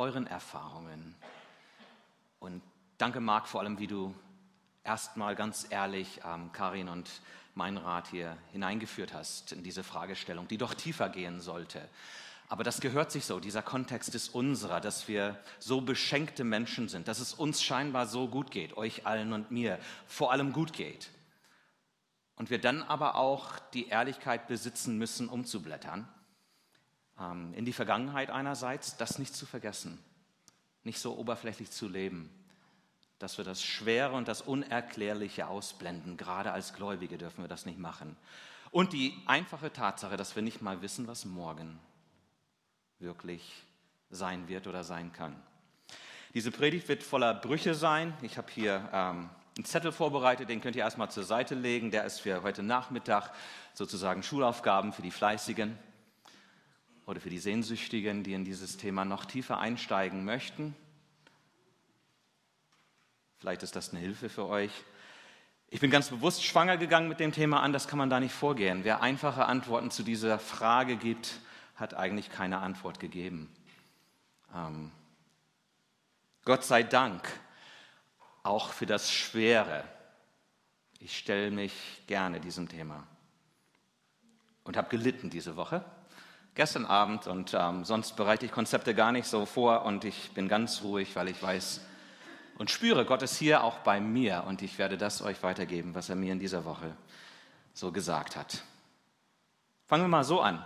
euren Erfahrungen. Und danke, Marc, vor allem, wie du erstmal ganz ehrlich ähm, Karin und mein Rat hier hineingeführt hast in diese Fragestellung, die doch tiefer gehen sollte. Aber das gehört sich so, dieser Kontext ist unserer, dass wir so beschenkte Menschen sind, dass es uns scheinbar so gut geht, euch allen und mir vor allem gut geht. Und wir dann aber auch die Ehrlichkeit besitzen müssen, umzublättern in die Vergangenheit einerseits, das nicht zu vergessen, nicht so oberflächlich zu leben, dass wir das Schwere und das Unerklärliche ausblenden. Gerade als Gläubige dürfen wir das nicht machen. Und die einfache Tatsache, dass wir nicht mal wissen, was morgen wirklich sein wird oder sein kann. Diese Predigt wird voller Brüche sein. Ich habe hier ähm, einen Zettel vorbereitet, den könnt ihr erstmal zur Seite legen. Der ist für heute Nachmittag sozusagen Schulaufgaben für die Fleißigen oder für die Sehnsüchtigen, die in dieses Thema noch tiefer einsteigen möchten. Vielleicht ist das eine Hilfe für euch. Ich bin ganz bewusst schwanger gegangen mit dem Thema an, das kann man da nicht vorgehen. Wer einfache Antworten zu dieser Frage gibt, hat eigentlich keine Antwort gegeben. Ähm, Gott sei Dank auch für das Schwere. Ich stelle mich gerne diesem Thema und habe gelitten diese Woche, gestern Abend und ähm, sonst bereite ich Konzepte gar nicht so vor und ich bin ganz ruhig, weil ich weiß und spüre, Gott ist hier auch bei mir und ich werde das euch weitergeben, was er mir in dieser Woche so gesagt hat. Fangen wir mal so an.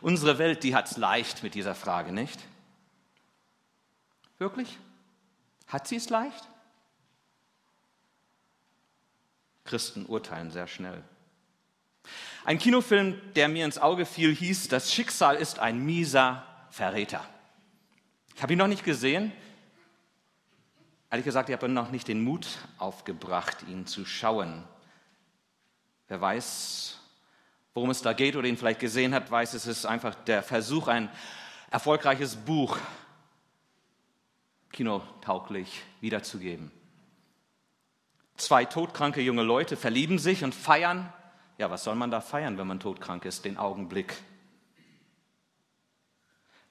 Unsere Welt, die hat es leicht mit dieser Frage, nicht? Wirklich? Hat sie es leicht? Christen urteilen sehr schnell. Ein Kinofilm, der mir ins Auge fiel, hieß Das Schicksal ist ein mieser Verräter. Ich habe ihn noch nicht gesehen. Ehrlich gesagt, ich habe noch nicht den Mut aufgebracht, ihn zu schauen. Wer weiß, worum es da geht oder ihn vielleicht gesehen hat, weiß, es ist einfach der Versuch, ein erfolgreiches Buch kinotauglich wiederzugeben. Zwei todkranke junge Leute verlieben sich und feiern. Ja, was soll man da feiern, wenn man todkrank ist? Den Augenblick.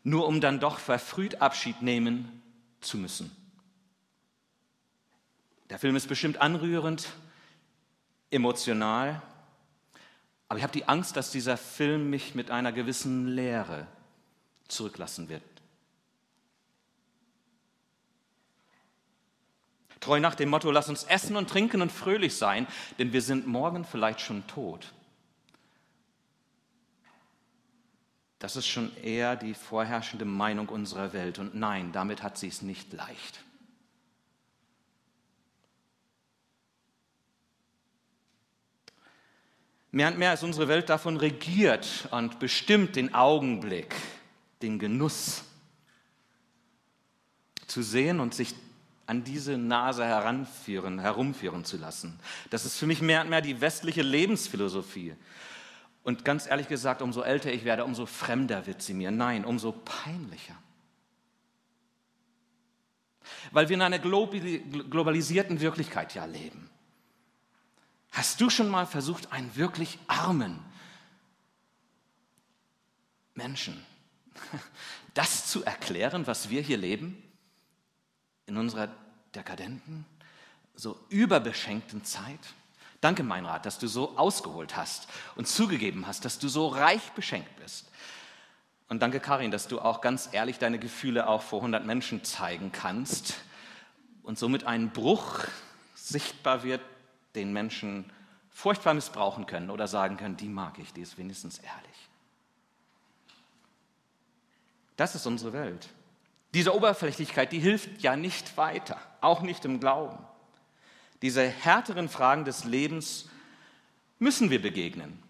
Nur um dann doch verfrüht Abschied nehmen zu müssen. Der Film ist bestimmt anrührend, emotional, aber ich habe die Angst, dass dieser Film mich mit einer gewissen Leere zurücklassen wird. Treu nach dem Motto, lass uns essen und trinken und fröhlich sein, denn wir sind morgen vielleicht schon tot. Das ist schon eher die vorherrschende Meinung unserer Welt. Und nein, damit hat sie es nicht leicht. Mehr und mehr ist unsere Welt davon regiert und bestimmt den Augenblick, den Genuss zu sehen und sich an diese Nase heranführen, herumführen zu lassen. Das ist für mich mehr und mehr die westliche Lebensphilosophie. Und ganz ehrlich gesagt, umso älter ich werde, umso fremder wird sie mir. Nein, umso peinlicher. Weil wir in einer globalisierten Wirklichkeit ja leben. Hast du schon mal versucht, einen wirklich armen Menschen das zu erklären, was wir hier leben? In unserer dekadenten, so überbeschenkten Zeit. Danke, Meinrad, dass du so ausgeholt hast und zugegeben hast, dass du so reich beschenkt bist. Und danke, Karin, dass du auch ganz ehrlich deine Gefühle auch vor 100 Menschen zeigen kannst und somit ein Bruch sichtbar wird, den Menschen furchtbar missbrauchen können oder sagen können, die mag ich, die ist wenigstens ehrlich. Das ist unsere Welt. Diese Oberflächlichkeit, die hilft ja nicht weiter, auch nicht im Glauben. Diese härteren Fragen des Lebens müssen wir begegnen.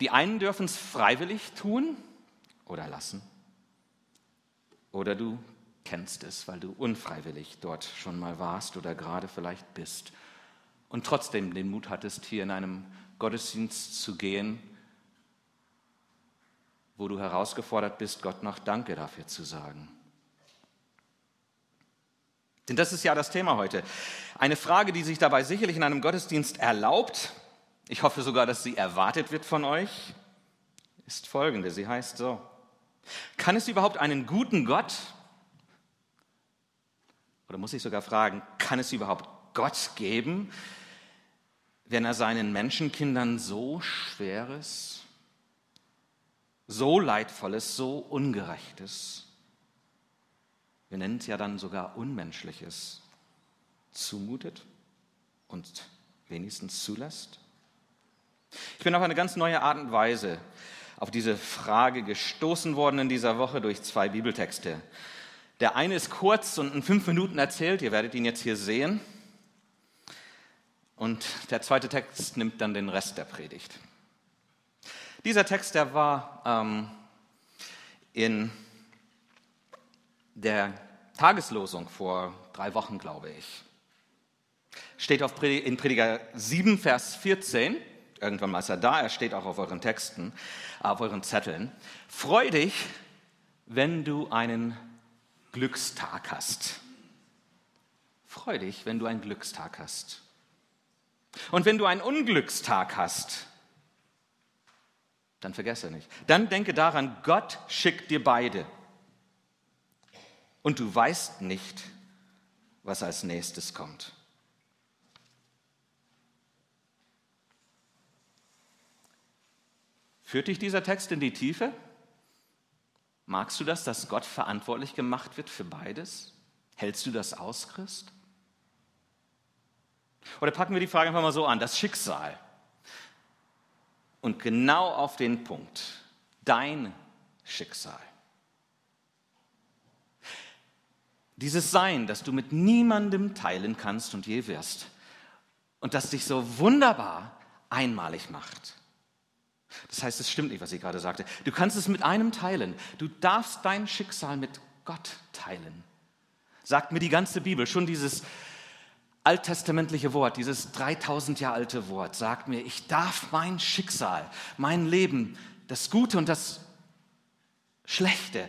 Die einen dürfen es freiwillig tun oder lassen. Oder du kennst es, weil du unfreiwillig dort schon mal warst oder gerade vielleicht bist und trotzdem den Mut hattest, hier in einem Gottesdienst zu gehen, wo du herausgefordert bist, Gott noch Danke dafür zu sagen. Denn das ist ja das Thema heute. Eine Frage, die sich dabei sicherlich in einem Gottesdienst erlaubt, ich hoffe sogar, dass sie erwartet wird von euch, ist folgende. Sie heißt so. Kann es überhaupt einen guten Gott Oder muss ich sogar fragen, kann es überhaupt Gott geben, wenn er seinen Menschenkindern so Schweres, so Leidvolles, so Ungerechtes, wir nennen es ja dann sogar Unmenschliches, zumutet und wenigstens zulässt? Ich bin auf eine ganz neue Art und Weise auf diese Frage gestoßen worden in dieser Woche durch zwei Bibeltexte. Der eine ist kurz und in fünf Minuten erzählt, ihr werdet ihn jetzt hier sehen. Und der zweite Text nimmt dann den Rest der Predigt. Dieser Text, der war ähm, in der Tageslosung vor drei Wochen, glaube ich. Steht auf in Prediger 7, Vers 14. Irgendwann mal ist er da, er steht auch auf euren Texten, auf euren Zetteln. Freu dich, wenn du einen Glückstag hast. Freu dich, wenn du einen Glückstag hast. Und wenn du einen Unglückstag hast, dann vergesse nicht. Dann denke daran, Gott schickt dir beide. Und du weißt nicht, was als nächstes kommt. Führt dich dieser Text in die Tiefe? Magst du das, dass Gott verantwortlich gemacht wird für beides? Hältst du das aus, Christ? Oder packen wir die Frage einfach mal so an, das Schicksal. Und genau auf den Punkt, dein Schicksal. Dieses Sein, das du mit niemandem teilen kannst und je wirst. Und das dich so wunderbar einmalig macht. Das heißt, es stimmt nicht, was ich gerade sagte. Du kannst es mit einem teilen. Du darfst dein Schicksal mit Gott teilen. Sagt mir die ganze Bibel, schon dieses alttestamentliche Wort, dieses 3000 Jahre alte Wort, sagt mir, ich darf mein Schicksal, mein Leben, das Gute und das Schlechte,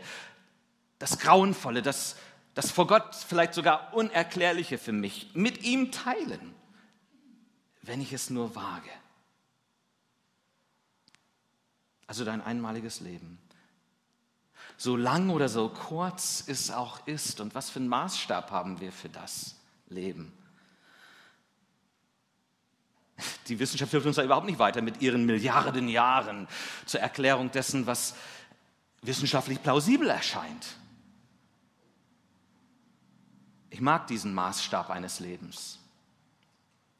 das Grauenvolle, das, das vor Gott vielleicht sogar Unerklärliche für mich mit ihm teilen, wenn ich es nur wage also dein einmaliges Leben. So lang oder so kurz es auch ist und was für einen Maßstab haben wir für das Leben? Die Wissenschaft hilft uns da überhaupt nicht weiter mit ihren Milliarden Jahren zur Erklärung dessen, was wissenschaftlich plausibel erscheint. Ich mag diesen Maßstab eines Lebens,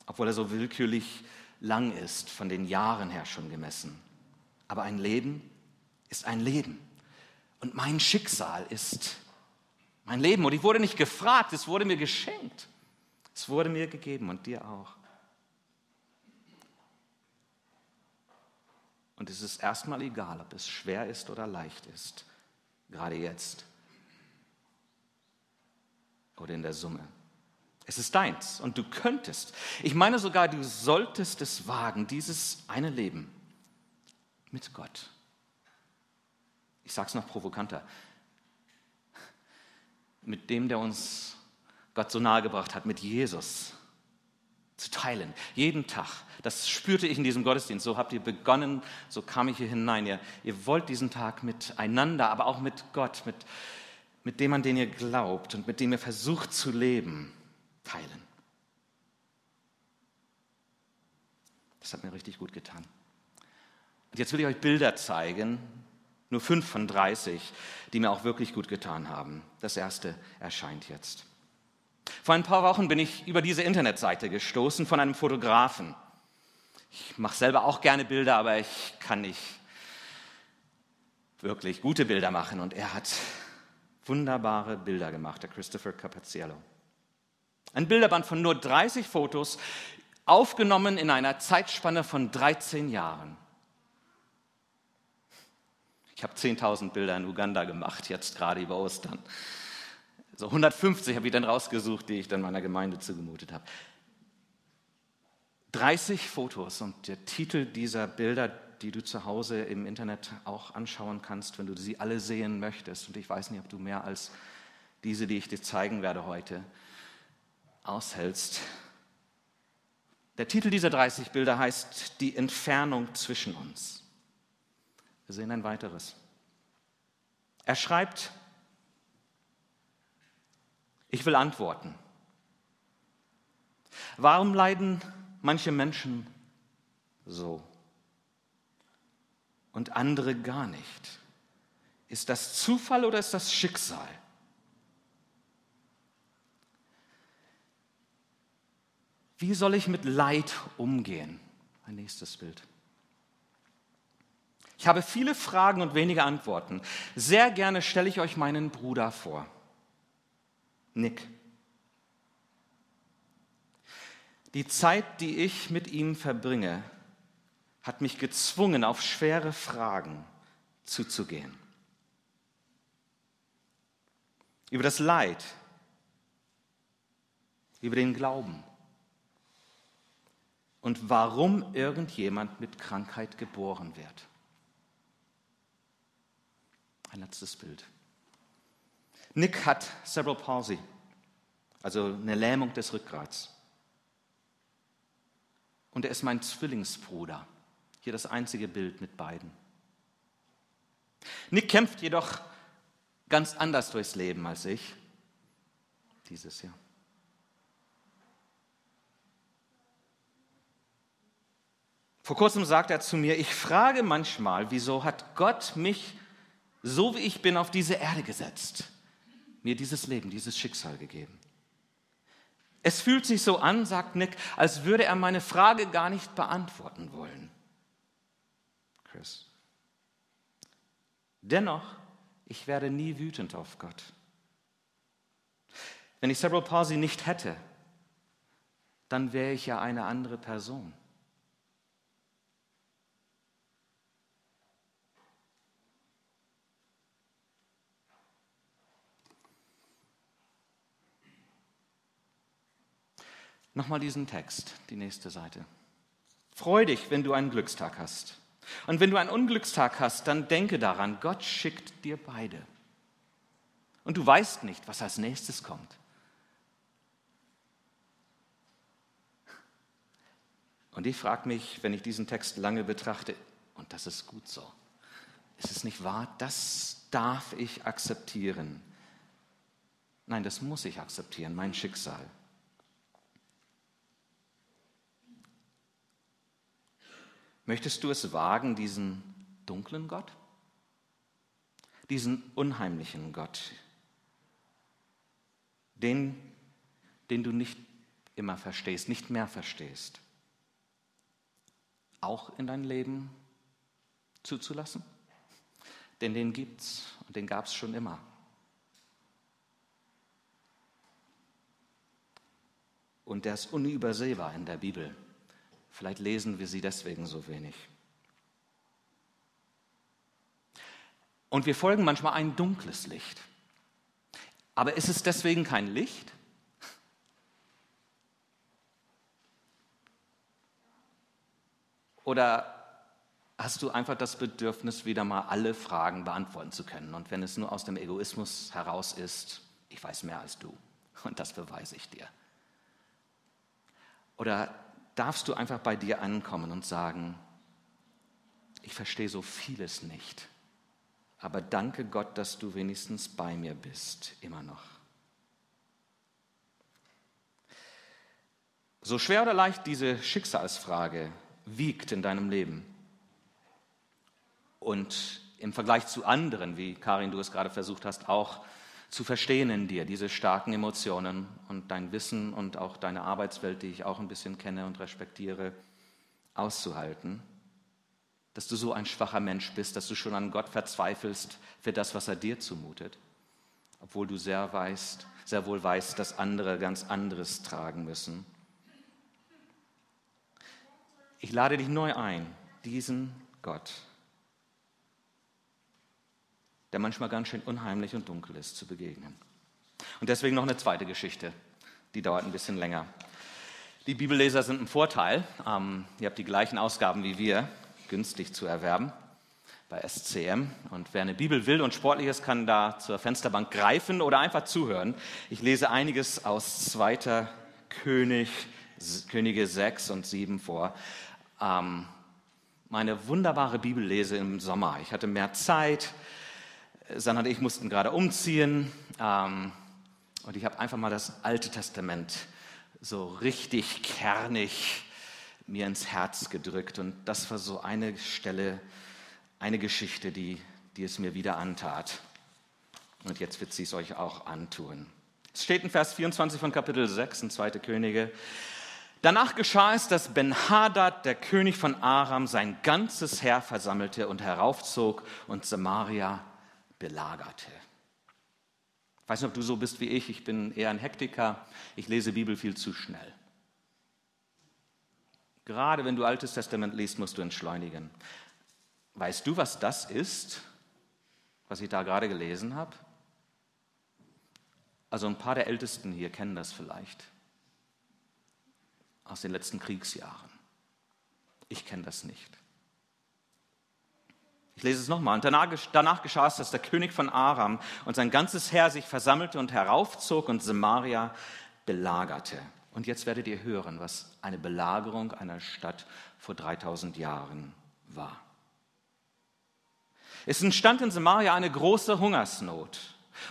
obwohl er so willkürlich lang ist, von den Jahren her schon gemessen. Aber ein Leben ist ein Leben. Und mein Schicksal ist mein Leben. Und ich wurde nicht gefragt, es wurde mir geschenkt. Es wurde mir gegeben und dir auch. Und es ist erstmal egal, ob es schwer ist oder leicht ist, gerade jetzt oder in der Summe. Es ist deins und du könntest, ich meine sogar, du solltest es wagen, dieses eine Leben mit Gott. Ich sage es noch provokanter. Mit dem, der uns Gott so nahe gebracht hat, mit Jesus zu teilen. Jeden Tag. Das spürte ich in diesem Gottesdienst. So habt ihr begonnen, so kam ich hier hinein. Ihr, ihr wollt diesen Tag miteinander, aber auch mit Gott, mit, mit dem, an den ihr glaubt und mit dem ihr versucht zu leben, teilen. Das hat mir richtig gut getan. Und jetzt will ich euch Bilder zeigen, nur fünf von 30, die mir auch wirklich gut getan haben. Das erste erscheint jetzt. Vor ein paar Wochen bin ich über diese Internetseite gestoßen von einem Fotografen. Ich mache selber auch gerne Bilder, aber ich kann nicht wirklich gute Bilder machen. Und er hat wunderbare Bilder gemacht, der Christopher Capaziello. Ein Bilderband von nur 30 Fotos, aufgenommen in einer Zeitspanne von 13 Jahren. Ich habe 10.000 Bilder in Uganda gemacht, jetzt gerade über Ostern. So 150 habe ich dann rausgesucht, die ich dann meiner Gemeinde zugemutet habe. 30 Fotos und der Titel dieser Bilder, die du zu Hause im Internet auch anschauen kannst, wenn du sie alle sehen möchtest. Und ich weiß nicht, ob du mehr als diese, die ich dir zeigen werde heute, aushältst. Der Titel dieser 30 Bilder heißt Die Entfernung zwischen uns. Wir sehen ein weiteres. Er schreibt, Ich will antworten. Warum leiden manche Menschen so und andere gar nicht? Ist das Zufall oder ist das Schicksal? Wie soll ich mit Leid umgehen? Ein nächstes Bild. Ich habe viele Fragen und wenige Antworten. Sehr gerne stelle ich euch meinen Bruder vor. Nick. Die Zeit, die ich mit ihm verbringe, hat mich gezwungen, auf schwere Fragen zuzugehen. Über das Leid, über den Glauben und warum irgendjemand mit Krankheit geboren wird. Ein letztes Bild. Nick hat Cerebral Palsy, also eine Lähmung des Rückgrats. Und er ist mein Zwillingsbruder. Hier das einzige Bild mit beiden. Nick kämpft jedoch ganz anders durchs Leben als ich dieses Jahr. Vor kurzem sagt er zu mir, ich frage manchmal, wieso hat Gott mich so wie ich bin auf diese Erde gesetzt, mir dieses Leben, dieses Schicksal gegeben. Es fühlt sich so an, sagt Nick, als würde er meine Frage gar nicht beantworten wollen. Chris. Dennoch, ich werde nie wütend auf Gott. Wenn ich Cerebral Palsy nicht hätte, dann wäre ich ja eine andere Person. Nochmal diesen Text, die nächste Seite. Freu dich, wenn du einen Glückstag hast. Und wenn du einen Unglückstag hast, dann denke daran, Gott schickt dir beide. Und du weißt nicht, was als nächstes kommt. Und ich frage mich, wenn ich diesen Text lange betrachte, und das ist gut so, ist es nicht wahr? Das darf ich akzeptieren. Nein, das muss ich akzeptieren, mein Schicksal. Möchtest du es wagen, diesen dunklen Gott, diesen unheimlichen Gott, den, den du nicht immer verstehst, nicht mehr verstehst, auch in dein Leben zuzulassen? Denn den gibt's und den gab es schon immer. Und der ist unübersehbar in der Bibel. Vielleicht lesen wir sie deswegen so wenig. Und wir folgen manchmal ein dunkles Licht. Aber ist es deswegen kein Licht? Oder hast du einfach das Bedürfnis, wieder mal alle Fragen beantworten zu können? Und wenn es nur aus dem Egoismus heraus ist, ich weiß mehr als du und das beweise ich dir. Oder darfst du einfach bei dir ankommen und sagen, ich verstehe so vieles nicht, aber danke Gott, dass du wenigstens bei mir bist, immer noch. So schwer oder leicht diese Schicksalsfrage wiegt in deinem Leben und im Vergleich zu anderen, wie Karin du es gerade versucht hast, auch zu verstehen in dir, diese starken Emotionen und dein Wissen und auch deine Arbeitswelt, die ich auch ein bisschen kenne und respektiere, auszuhalten. Dass du so ein schwacher Mensch bist, dass du schon an Gott verzweifelst für das, was er dir zumutet, obwohl du sehr weißt, sehr wohl weißt, dass andere ganz anderes tragen müssen. Ich lade dich neu ein, diesen Gott der manchmal ganz schön unheimlich und dunkel ist, zu begegnen. Und deswegen noch eine zweite Geschichte, die dauert ein bisschen länger. Die Bibelleser sind ein Vorteil. Ähm, ihr habt die gleichen Ausgaben wie wir, günstig zu erwerben bei SCM. Und wer eine Bibel will und sportlich ist, kann da zur Fensterbank greifen oder einfach zuhören. Ich lese einiges aus 2. König, Könige 6 und 7 vor. Ähm, meine wunderbare Bibellese im Sommer. Ich hatte mehr Zeit, Sanna und ich mussten gerade umziehen. Ähm, Und ich habe einfach mal das Alte Testament so richtig kernig mir ins Herz gedrückt. Und das war so eine Stelle, eine Geschichte, die, die es mir wieder antat. Und jetzt wird sie es euch auch antun. Es steht in Vers 24 von Kapitel 6 in 2. Könige. Danach geschah es, dass Ben-Hadad, der König von Aram, sein ganzes Heer versammelte und heraufzog und Samaria belagerte. Ich weiß nicht, ob du so bist wie ich. Ich bin eher ein Hektiker. Ich lese Bibel viel zu schnell. Gerade wenn du Altes Testament liest, musst du entschleunigen. Weißt du, was das ist, was ich da gerade gelesen habe? Also ein paar der Ältesten hier kennen das vielleicht aus den letzten Kriegsjahren. Ich kenne das nicht. Ich lese es nochmal. Und danach, danach geschah es, dass der König von Aram und sein ganzes Heer sich versammelte und heraufzog und Samaria belagerte. Und jetzt werdet ihr hören, was eine Belagerung einer Stadt vor 3000 Jahren war. Es entstand in Samaria eine große Hungersnot.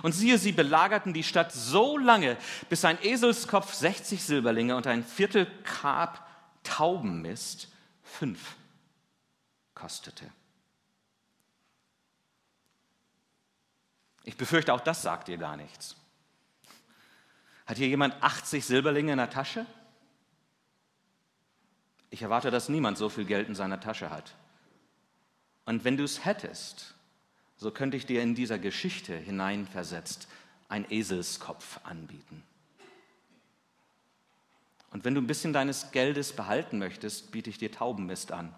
Und siehe, sie belagerten die Stadt so lange, bis ein Eselskopf 60 Silberlinge und ein Viertel Kab Taubenmist fünf kostete. Ich befürchte, auch das sagt ihr gar nichts. Hat hier jemand 80 Silberlinge in der Tasche? Ich erwarte, dass niemand so viel Geld in seiner Tasche hat. Und wenn du es hättest, so könnte ich dir in dieser Geschichte hineinversetzt ein Eselskopf anbieten. Und wenn du ein bisschen deines Geldes behalten möchtest, biete ich dir Taubenmist an.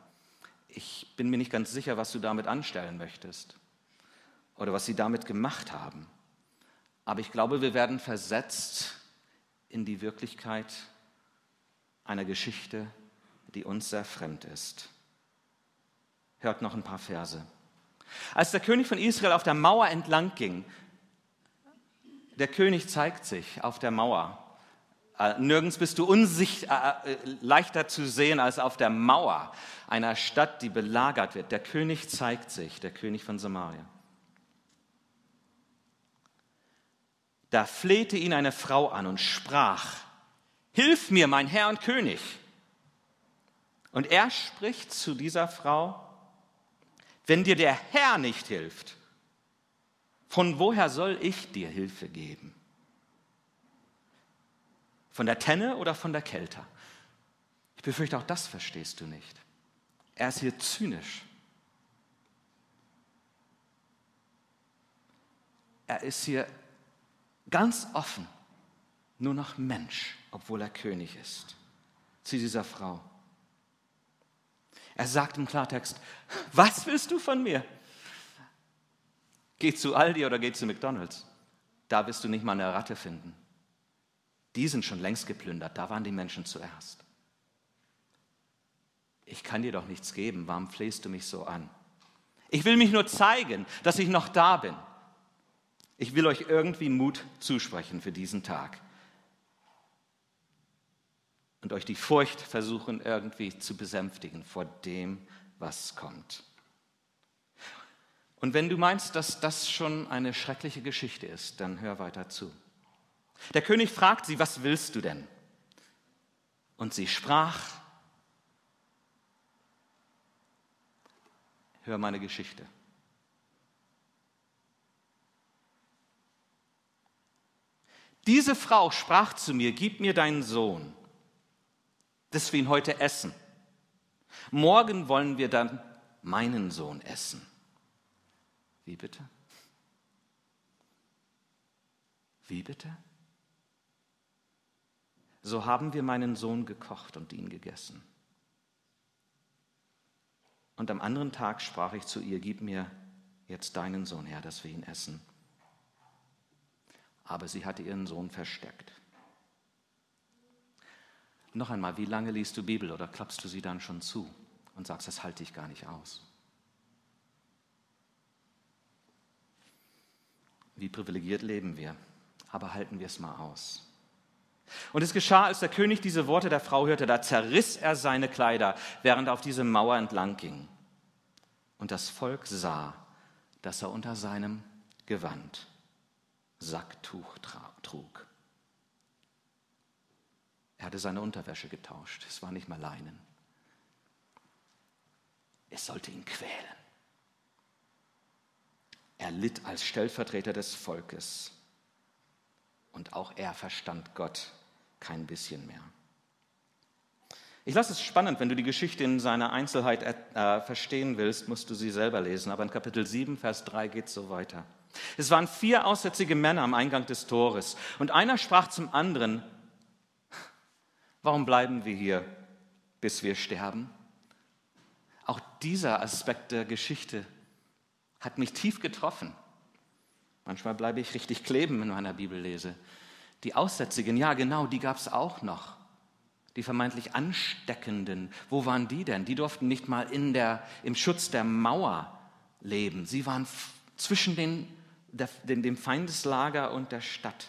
Ich bin mir nicht ganz sicher, was du damit anstellen möchtest oder was sie damit gemacht haben. Aber ich glaube, wir werden versetzt in die Wirklichkeit einer Geschichte, die uns sehr fremd ist. Hört noch ein paar Verse. Als der König von Israel auf der Mauer entlang ging, der König zeigt sich auf der Mauer. Äh, nirgends bist du unsicht, äh, äh, leichter zu sehen als auf der Mauer einer Stadt, die belagert wird. Der König zeigt sich, der König von Samaria. Da flehte ihn eine Frau an und sprach, Hilf mir, mein Herr und König. Und er spricht zu dieser Frau, wenn dir der Herr nicht hilft, von woher soll ich dir Hilfe geben? Von der Tenne oder von der Kälte? Ich befürchte, auch das verstehst du nicht. Er ist hier zynisch. Er ist hier ganz offen, nur noch Mensch, obwohl er König ist, zu dieser Frau. Er sagt im Klartext, was willst du von mir? Geh zu Aldi oder geh zu McDonald's. Da wirst du nicht mal eine Ratte finden. Die sind schon längst geplündert, da waren die Menschen zuerst. Ich kann dir doch nichts geben, warum flehst du mich so an? Ich will mich nur zeigen, dass ich noch da bin. Ich will euch irgendwie Mut zusprechen für diesen Tag und euch die Furcht versuchen irgendwie zu besänftigen vor dem, was kommt. Und wenn du meinst, dass das schon eine schreckliche Geschichte ist, dann hör weiter zu. Der König fragt sie, was willst du denn? Und sie sprach, hör meine Geschichte. Diese Frau sprach zu mir, gib mir deinen Sohn dass wir ihn heute essen. Morgen wollen wir dann meinen Sohn essen. Wie bitte? Wie bitte? So haben wir meinen Sohn gekocht und ihn gegessen. Und am anderen Tag sprach ich zu ihr, gib mir jetzt deinen Sohn her, dass wir ihn essen. Aber sie hatte ihren Sohn versteckt. Noch einmal, wie lange liest du Bibel oder klappst du sie dann schon zu und sagst, das halte ich gar nicht aus? Wie privilegiert leben wir, aber halten wir es mal aus. Und es geschah, als der König diese Worte der Frau hörte, da zerriss er seine Kleider, während er auf diese Mauer entlang ging. Und das Volk sah, dass er unter seinem Gewand Sacktuch trug. Er hatte seine Unterwäsche getauscht. Es war nicht mehr Leinen. Es sollte ihn quälen. Er litt als Stellvertreter des Volkes. Und auch er verstand Gott kein bisschen mehr. Ich lasse es spannend, wenn du die Geschichte in seiner Einzelheit äh, verstehen willst, musst du sie selber lesen. Aber in Kapitel 7, Vers 3 geht es so weiter. Es waren vier aussätzige Männer am Eingang des Tores. Und einer sprach zum anderen, warum bleiben wir hier, bis wir sterben? Auch dieser Aspekt der Geschichte hat mich tief getroffen. Manchmal bleibe ich richtig kleben, wenn meiner Bibel lese. Die Aussätzigen, ja genau, die gab es auch noch. Die vermeintlich Ansteckenden, wo waren die denn? Die durften nicht mal in der, im Schutz der Mauer leben. Sie waren zwischen den, dem Feindeslager und der Stadt.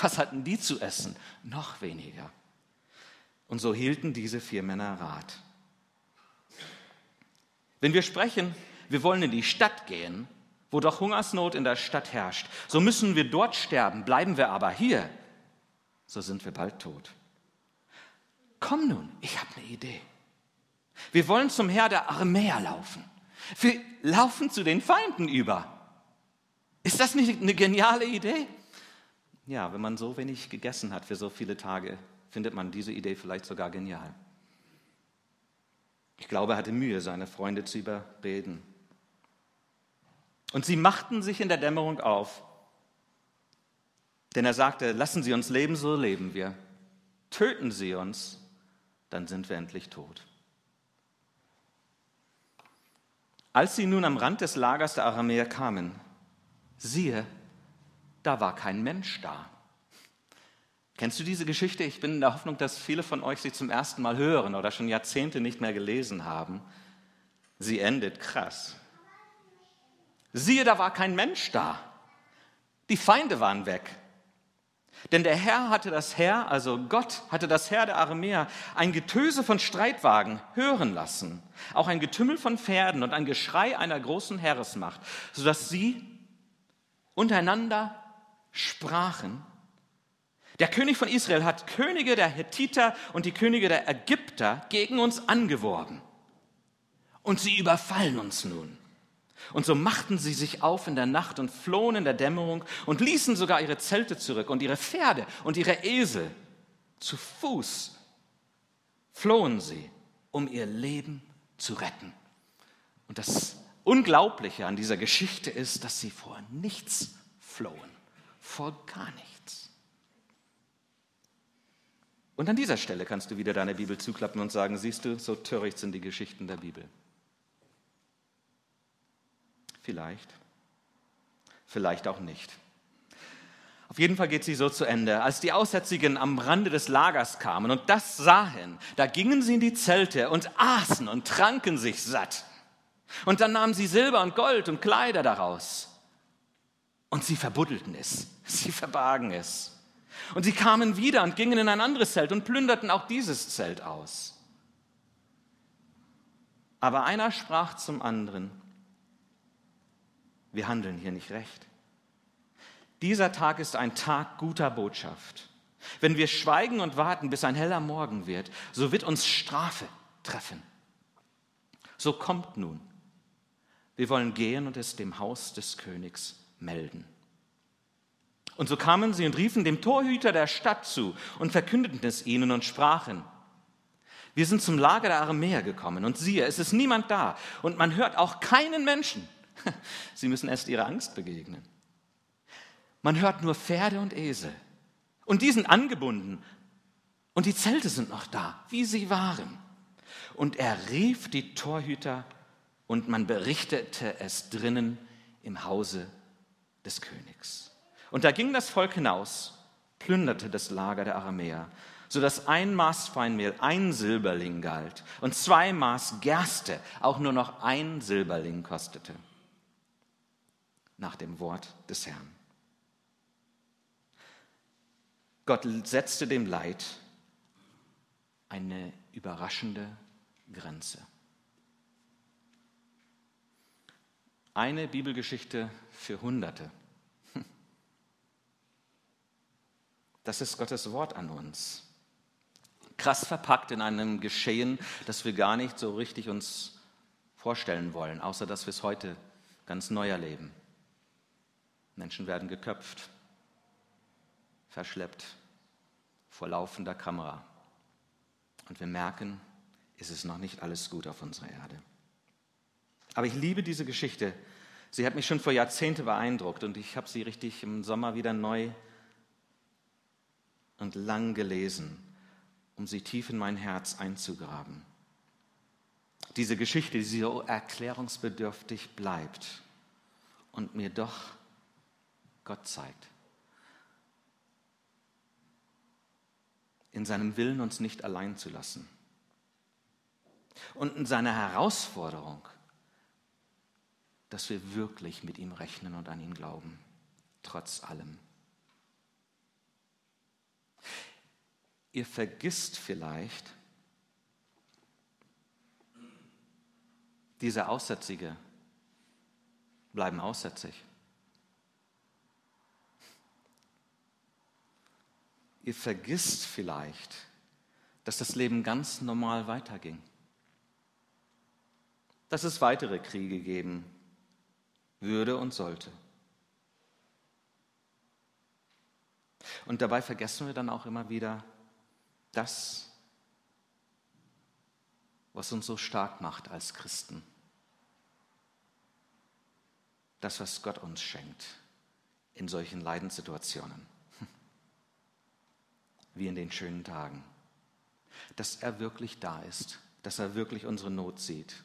Was hatten die zu essen? Noch weniger. Und so hielten diese vier Männer Rat. Wenn wir sprechen, wir wollen in die Stadt gehen, wo doch Hungersnot in der Stadt herrscht, so müssen wir dort sterben, bleiben wir aber hier, so sind wir bald tot. Komm nun, ich habe eine Idee. Wir wollen zum Herr der Armäer laufen. Wir laufen zu den Feinden über. Ist das nicht eine geniale Idee? Ja, wenn man so wenig gegessen hat für so viele Tage, findet man diese Idee vielleicht sogar genial. Ich glaube, er hatte Mühe, seine Freunde zu überreden. Und sie machten sich in der Dämmerung auf. Denn er sagte, lassen Sie uns leben, so leben wir. Töten Sie uns, dann sind wir endlich tot. Als sie nun am Rand des Lagers der Aramäer kamen, siehe, da war kein Mensch da. Kennst du diese Geschichte? Ich bin in der Hoffnung, dass viele von euch sie zum ersten Mal hören oder schon Jahrzehnte nicht mehr gelesen haben. Sie endet krass. Siehe, da war kein Mensch da. Die Feinde waren weg. Denn der Herr hatte das Herr, also Gott hatte das Herr der Aramäer, ein Getöse von Streitwagen hören lassen, auch ein Getümmel von Pferden und ein Geschrei einer großen Heeresmacht, sodass sie untereinander sprachen der König von Israel hat Könige der Hethiter und die Könige der Ägypter gegen uns angeworben. Und sie überfallen uns nun. Und so machten sie sich auf in der Nacht und flohen in der Dämmerung und ließen sogar ihre Zelte zurück und ihre Pferde und ihre Esel. Zu Fuß flohen sie, um ihr Leben zu retten. Und das Unglaubliche an dieser Geschichte ist, dass sie vor nichts flohen, vor gar nichts. Und an dieser Stelle kannst du wieder deine Bibel zuklappen und sagen, siehst du, so töricht sind die Geschichten der Bibel. Vielleicht, vielleicht auch nicht. Auf jeden Fall geht sie so zu Ende. Als die Aussätzigen am Rande des Lagers kamen und das sahen, da gingen sie in die Zelte und aßen und tranken sich satt. Und dann nahmen sie Silber und Gold und Kleider daraus. Und sie verbuddelten es, sie verbargen es. Und sie kamen wieder und gingen in ein anderes Zelt und plünderten auch dieses Zelt aus. Aber einer sprach zum anderen, wir handeln hier nicht recht. Dieser Tag ist ein Tag guter Botschaft. Wenn wir schweigen und warten, bis ein heller Morgen wird, so wird uns Strafe treffen. So kommt nun. Wir wollen gehen und es dem Haus des Königs melden. Und so kamen sie und riefen dem Torhüter der Stadt zu und verkündeten es ihnen und sprachen, wir sind zum Lager der Aramäer gekommen und siehe, es ist niemand da und man hört auch keinen Menschen. Sie müssen erst ihrer Angst begegnen. Man hört nur Pferde und Esel und die sind angebunden und die Zelte sind noch da, wie sie waren. Und er rief die Torhüter und man berichtete es drinnen im Hause des Königs. Und da ging das Volk hinaus, plünderte das Lager der Aramäer, sodass ein Maß Feinmehl ein Silberling galt und zwei Maß Gerste auch nur noch ein Silberling kostete. Nach dem Wort des Herrn. Gott setzte dem Leid eine überraschende Grenze. Eine Bibelgeschichte für Hunderte. Das ist Gottes Wort an uns. Krass verpackt in einem Geschehen, das wir gar nicht so richtig uns vorstellen wollen, außer dass wir es heute ganz neu erleben. Menschen werden geköpft, verschleppt vor laufender Kamera. Und wir merken, es ist noch nicht alles gut auf unserer Erde. Aber ich liebe diese Geschichte. Sie hat mich schon vor Jahrzehnten beeindruckt und ich habe sie richtig im Sommer wieder neu und lang gelesen, um sie tief in mein Herz einzugraben. Diese Geschichte, die so erklärungsbedürftig bleibt und mir doch Gott zeigt. In seinem Willen uns nicht allein zu lassen. Und in seiner Herausforderung, dass wir wirklich mit ihm rechnen und an ihn glauben, trotz allem. Ihr vergisst vielleicht, diese Aussätzige bleiben aussätzig. Ihr vergisst vielleicht, dass das Leben ganz normal weiterging. Dass es weitere Kriege geben würde und sollte. Und dabei vergessen wir dann auch immer wieder das, was uns so stark macht als Christen. Das, was Gott uns schenkt in solchen Leidenssituationen, wie in den schönen Tagen. Dass er wirklich da ist, dass er wirklich unsere Not sieht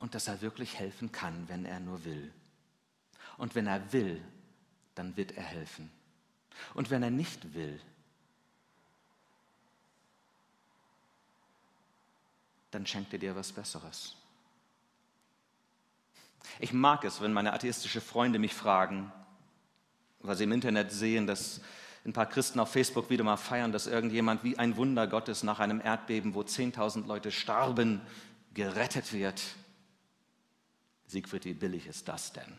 und dass er wirklich helfen kann, wenn er nur will. Und wenn er will, dann wird er helfen. Und wenn er nicht will, dann schenkt er dir was Besseres. Ich mag es, wenn meine atheistischen Freunde mich fragen, weil sie im Internet sehen, dass ein paar Christen auf Facebook wieder mal feiern, dass irgendjemand wie ein Wunder Gottes nach einem Erdbeben, wo 10.000 Leute starben, gerettet wird. Siegfried, wie billig ist das denn?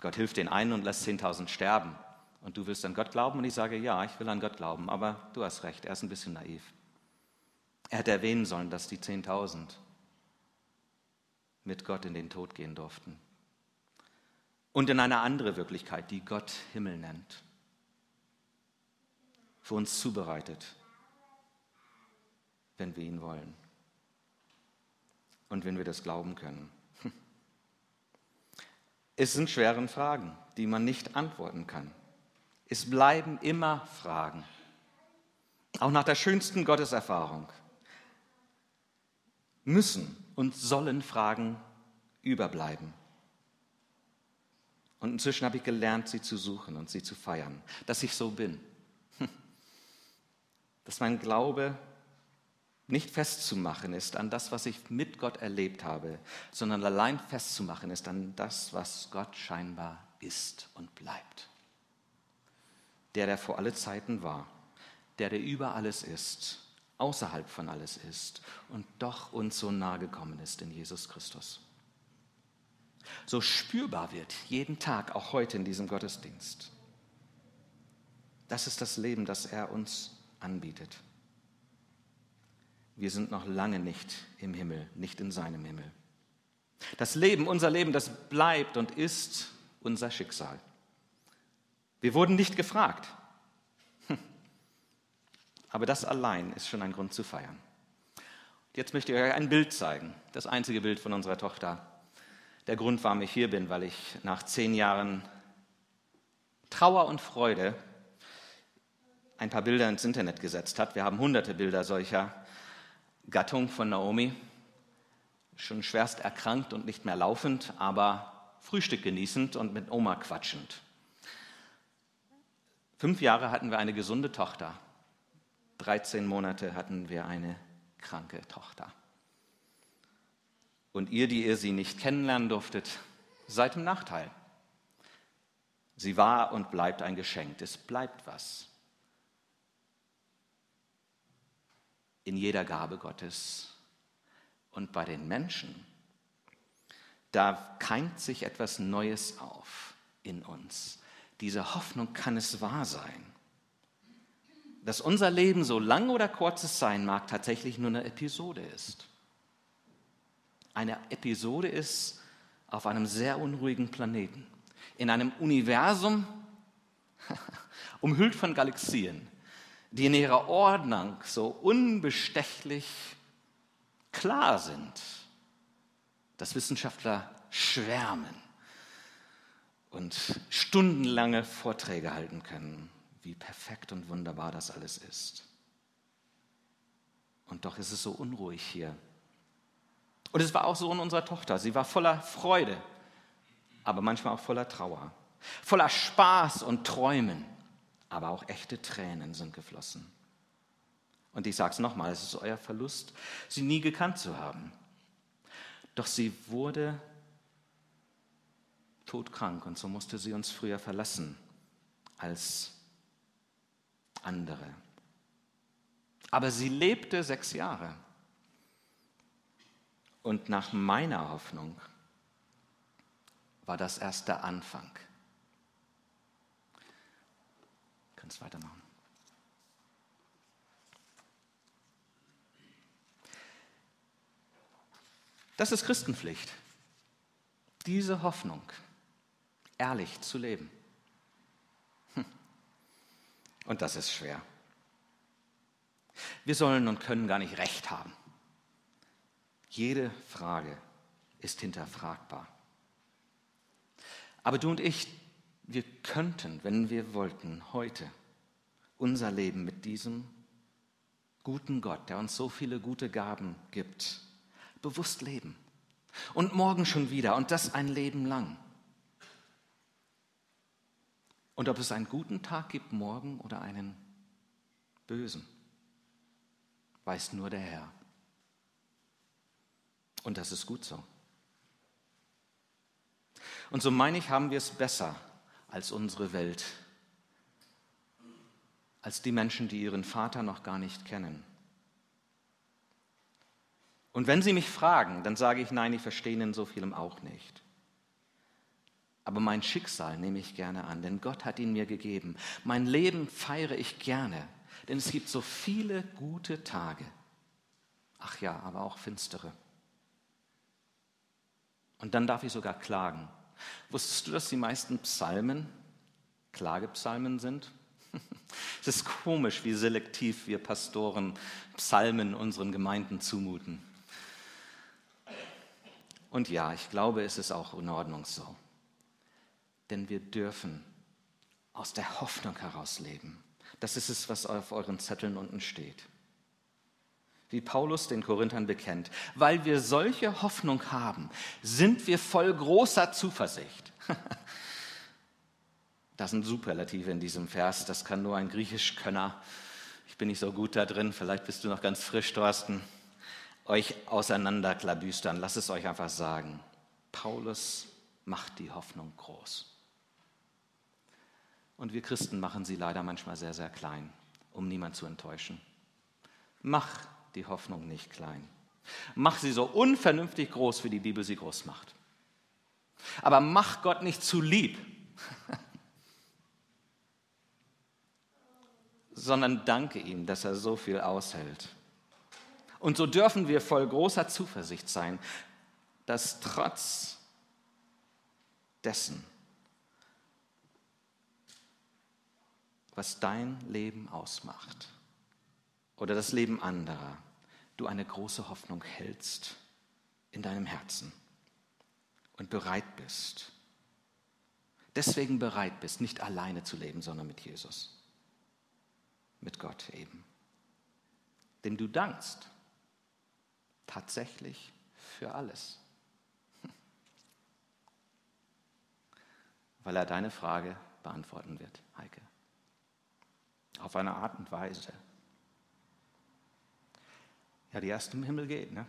Gott hilft den einen und lässt 10.000 sterben. Und du willst an Gott glauben? Und ich sage, ja, ich will an Gott glauben, aber du hast recht, er ist ein bisschen naiv. Er hätte erwähnen sollen, dass die 10.000 mit Gott in den Tod gehen durften. Und in eine andere Wirklichkeit, die Gott Himmel nennt, für uns zubereitet, wenn wir ihn wollen und wenn wir das glauben können. Es sind schwere Fragen, die man nicht antworten kann. Es bleiben immer Fragen, auch nach der schönsten Gotteserfahrung müssen und sollen Fragen überbleiben. Und inzwischen habe ich gelernt, sie zu suchen und sie zu feiern, dass ich so bin. Dass mein Glaube nicht festzumachen ist an das, was ich mit Gott erlebt habe, sondern allein festzumachen ist an das, was Gott scheinbar ist und bleibt. Der, der vor alle Zeiten war, der, der über alles ist außerhalb von alles ist und doch uns so nahe gekommen ist in Jesus Christus. So spürbar wird jeden Tag, auch heute in diesem Gottesdienst. Das ist das Leben, das er uns anbietet. Wir sind noch lange nicht im Himmel, nicht in seinem Himmel. Das Leben, unser Leben, das bleibt und ist unser Schicksal. Wir wurden nicht gefragt. Aber das allein ist schon ein Grund zu feiern. Jetzt möchte ich euch ein Bild zeigen, das einzige Bild von unserer Tochter. Der Grund, warum ich hier bin, weil ich nach zehn Jahren Trauer und Freude ein paar Bilder ins Internet gesetzt habe. Wir haben hunderte Bilder solcher Gattung von Naomi, schon schwerst erkrankt und nicht mehr laufend, aber Frühstück genießend und mit Oma quatschend. Fünf Jahre hatten wir eine gesunde Tochter. 13 Monate hatten wir eine kranke Tochter. Und ihr, die ihr sie nicht kennenlernen durftet, seid im Nachteil. Sie war und bleibt ein Geschenk. Es bleibt was. In jeder Gabe Gottes. Und bei den Menschen, da keimt sich etwas Neues auf in uns. diese Hoffnung kann es wahr sein, dass unser Leben, so lang oder kurz es sein mag, tatsächlich nur eine Episode ist. Eine Episode ist auf einem sehr unruhigen Planeten, in einem Universum, umhüllt von Galaxien, die in ihrer Ordnung so unbestechlich klar sind, dass Wissenschaftler schwärmen und stundenlange Vorträge halten können, wie perfekt und wunderbar das alles ist. Und doch ist es so unruhig hier. Und es war auch so in unserer Tochter. Sie war voller Freude, aber manchmal auch voller Trauer, voller Spaß und Träumen, aber auch echte Tränen sind geflossen. Und ich sage es nochmal, es ist euer Verlust, sie nie gekannt zu haben. Doch sie wurde todkrank und so musste sie uns früher verlassen als andere. Aber sie lebte sechs Jahre. Und nach meiner Hoffnung war das erst der Anfang. Du kannst weitermachen. Das ist Christenpflicht. Diese Hoffnung ehrlich zu leben. Hm. Und das ist schwer. Wir sollen und können gar nicht recht haben. Jede Frage ist hinterfragbar. Aber du und ich, wir könnten, wenn wir wollten, heute unser Leben mit diesem guten Gott, der uns so viele gute Gaben gibt, bewusst leben. Und morgen schon wieder und das ein Leben lang. Und ob es einen guten Tag gibt morgen oder einen bösen, weiß nur der Herr. Und das ist gut so. Und so meine ich, haben wir es besser als unsere Welt, als die Menschen, die ihren Vater noch gar nicht kennen. Und wenn sie mich fragen, dann sage ich, nein, ich verstehe in so vielem auch nicht. Aber mein Schicksal nehme ich gerne an, denn Gott hat ihn mir gegeben. Mein Leben feiere ich gerne, denn es gibt so viele gute Tage. Ach ja, aber auch finstere. Und dann darf ich sogar klagen. Wusstest du, dass die meisten Psalmen Klagepsalmen sind? Es ist komisch, wie selektiv wir Pastoren Psalmen unseren Gemeinden zumuten. Und ja, ich glaube, es ist auch in Ordnung so denn wir dürfen aus der Hoffnung heraus leben. Das ist es, was auf euren Zetteln unten steht. Wie Paulus den Korinthern bekennt, weil wir solche Hoffnung haben, sind wir voll großer Zuversicht. Das sind Superlative in diesem Vers, das kann nur ein Griechischkönner. Ich bin nicht so gut da drin, vielleicht bist du noch ganz frisch, Thorsten. Euch auseinanderklabüstern, lass es euch einfach sagen. Paulus macht die Hoffnung groß. Und wir Christen machen sie leider manchmal sehr, sehr klein, um niemand zu enttäuschen. Mach die Hoffnung nicht klein. Mach sie so unvernünftig groß, wie die Bibel sie groß macht. Aber mach Gott nicht zu lieb, sondern danke ihm, dass er so viel aushält. Und so dürfen wir voll großer Zuversicht sein, dass trotz dessen, was dein Leben ausmacht oder das Leben anderer, du eine große Hoffnung hältst in deinem Herzen und bereit bist, deswegen bereit bist, nicht alleine zu leben, sondern mit Jesus, mit Gott eben, dem du dankst, tatsächlich für alles, weil er deine Frage beantworten wird, Heike auf eine Art und Weise. Ja, die ersten im Himmel geht. Ne?